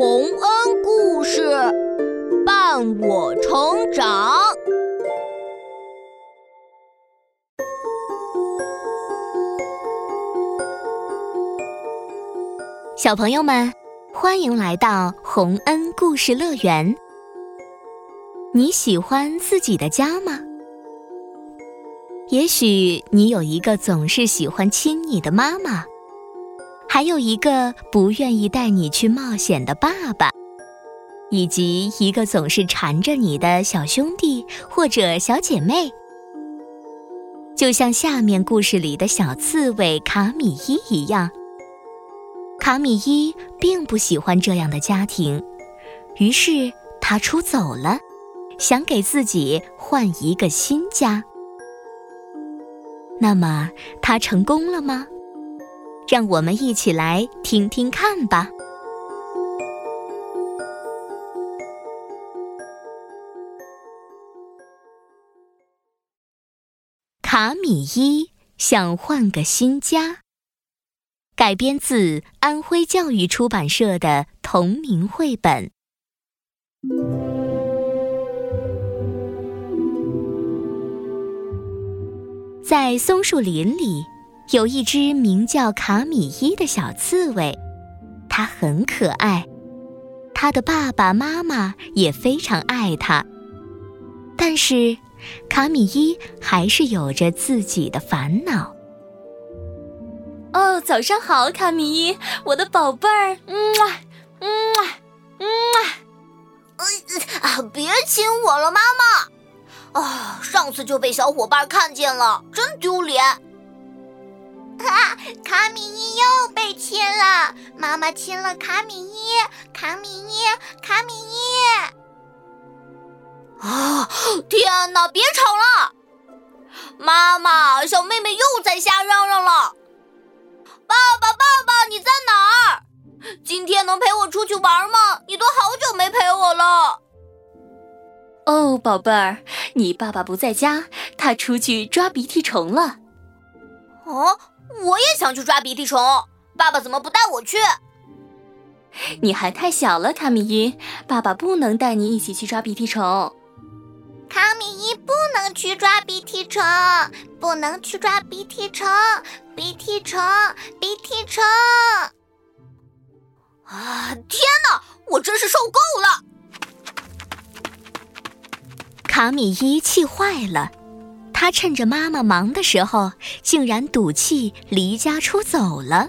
洪恩故事伴我成长。小朋友们，欢迎来到洪恩故事乐园。你喜欢自己的家吗？也许你有一个总是喜欢亲你的妈妈。还有一个不愿意带你去冒险的爸爸，以及一个总是缠着你的小兄弟或者小姐妹，就像下面故事里的小刺猬卡米伊一样。卡米伊并不喜欢这样的家庭，于是他出走了，想给自己换一个新家。那么他成功了吗？让我们一起来听听看吧。卡米伊想换个新家。改编自安徽教育出版社的同名绘本。在松树林里。有一只名叫卡米伊的小刺猬，它很可爱，它的爸爸妈妈也非常爱它。但是，卡米伊还是有着自己的烦恼。哦，早上好，卡米伊，我的宝贝儿，嗯啊，嗯啊，嗯啊，啊，别亲我了，妈妈！啊，上次就被小伙伴看见了，真丢脸。哈，卡米伊又被亲了，妈妈亲了卡米伊，卡米伊，卡米伊。啊！天哪，别吵了！妈妈，小妹妹又在瞎嚷嚷了。爸爸，爸爸，你在哪儿？今天能陪我出去玩吗？你都好久没陪我了。哦，宝贝儿，你爸爸不在家，他出去抓鼻涕虫了。哦。我也想去抓鼻涕虫，爸爸怎么不带我去？你还太小了，卡米伊，爸爸不能带你一起去抓鼻涕虫。卡米伊不能去抓鼻涕虫，不能去抓鼻涕虫，鼻涕虫，鼻涕虫。啊！天哪，我真是受够了！卡米伊气坏了。他趁着妈妈忙的时候，竟然赌气离家出走了。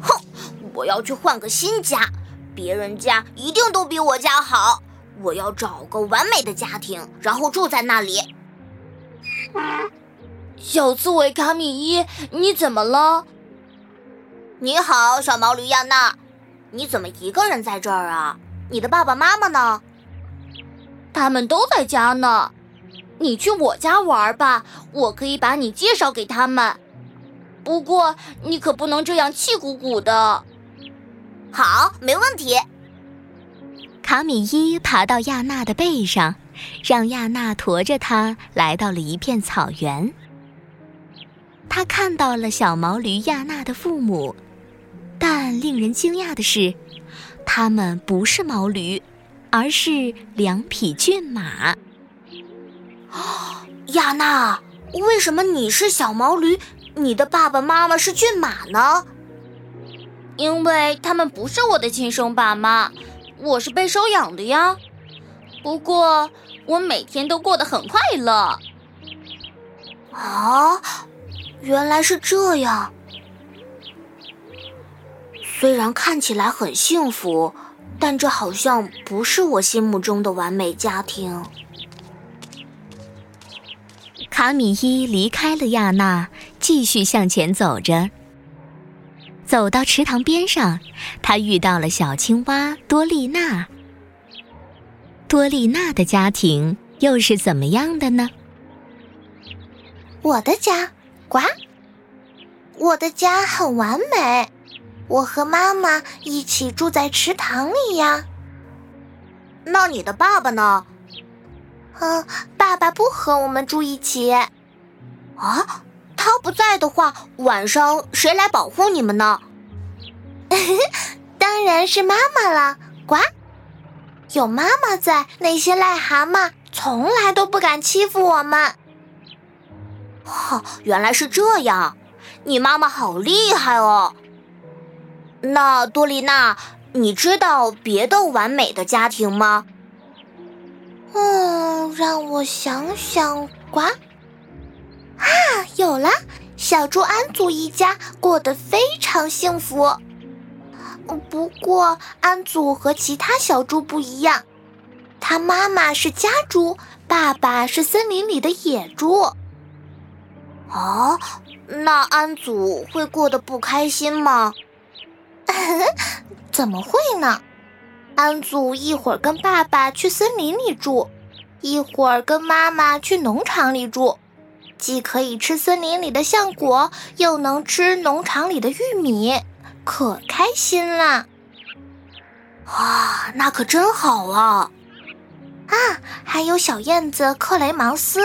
哼，我要去换个新家。别人家一定都比我家好，我要找个完美的家庭，然后住在那里。小刺猬卡米伊，你怎么了？你好，小毛驴亚娜，你怎么一个人在这儿啊？你的爸爸妈妈呢？他们都在家呢。你去我家玩吧，我可以把你介绍给他们。不过你可不能这样气鼓鼓的。好，没问题。卡米伊爬到亚娜的背上，让亚娜驮着他来到了一片草原。他看到了小毛驴亚娜的父母，但令人惊讶的是，他们不是毛驴，而是两匹骏马。啊，亚娜，为什么你是小毛驴，你的爸爸妈妈是骏马呢？因为他们不是我的亲生爸妈，我是被收养的呀。不过我每天都过得很快乐。啊，原来是这样。虽然看起来很幸福，但这好像不是我心目中的完美家庭。卡米伊离开了亚娜，继续向前走着。走到池塘边上，他遇到了小青蛙多丽娜。多丽娜的家庭又是怎么样的呢？我的家，呱，我的家很完美，我和妈妈一起住在池塘里呀。那你的爸爸呢？嗯，爸爸不和我们住一起。啊，他不在的话，晚上谁来保护你们呢？当然是妈妈了。呱，有妈妈在，那些癞蛤蟆从来都不敢欺负我们。哦，原来是这样，你妈妈好厉害哦。那多丽娜，你知道别的完美的家庭吗？嗯，让我想想，呱，啊，有了，小猪安祖一家过得非常幸福。不过，安祖和其他小猪不一样，他妈妈是家猪，爸爸是森林里的野猪。哦，那安祖会过得不开心吗？怎么会呢？安祖一会儿跟爸爸去森林里住，一会儿跟妈妈去农场里住，既可以吃森林里的橡果，又能吃农场里的玉米，可开心了。啊，那可真好啊！啊，还有小燕子克雷芒斯。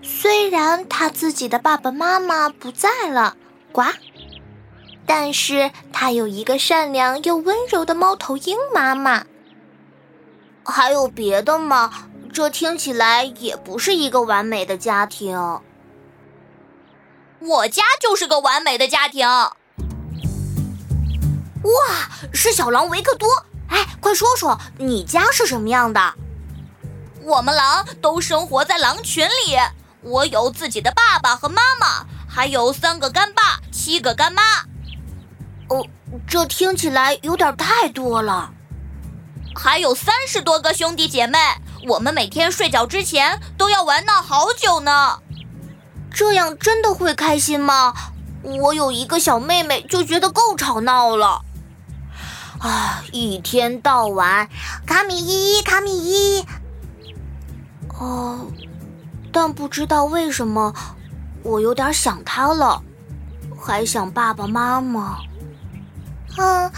虽然他自己的爸爸妈妈不在了，呱，但是他有一个善良又温柔的猫头鹰妈妈。还有别的吗？这听起来也不是一个完美的家庭。我家就是个完美的家庭。哇，是小狼维克多！哎，快说说你家是什么样的？我们狼都生活在狼群里。我有自己的爸爸和妈妈，还有三个干爸、七个干妈。哦，这听起来有点太多了。还有三十多个兄弟姐妹，我们每天睡觉之前都要玩闹好久呢。这样真的会开心吗？我有一个小妹妹就觉得够吵闹了。啊，一天到晚，卡米伊，卡米伊。哦。但不知道为什么，我有点想他了，还想爸爸妈妈。嗯，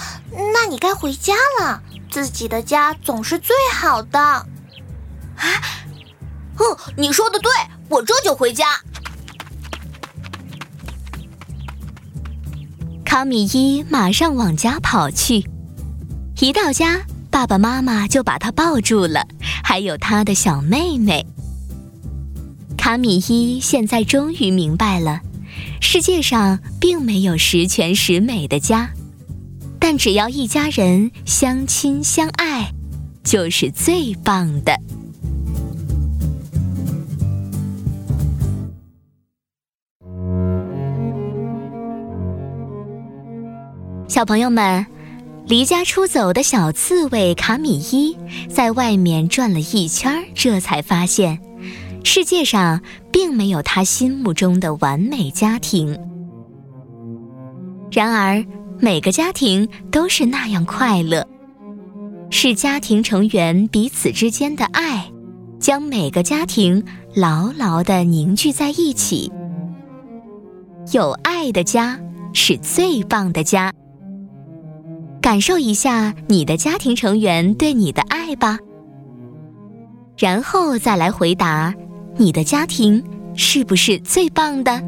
那你该回家了。自己的家总是最好的。啊，嗯，你说的对，我这就回家。卡米伊马上往家跑去，一到家，爸爸妈妈就把他抱住了，还有他的小妹妹。卡米伊现在终于明白了，世界上并没有十全十美的家，但只要一家人相亲相爱，就是最棒的。小朋友们，离家出走的小刺猬卡米伊在外面转了一圈，这才发现。世界上并没有他心目中的完美家庭，然而每个家庭都是那样快乐，是家庭成员彼此之间的爱，将每个家庭牢牢的凝聚在一起。有爱的家是最棒的家，感受一下你的家庭成员对你的爱吧，然后再来回答。你的家庭是不是最棒的？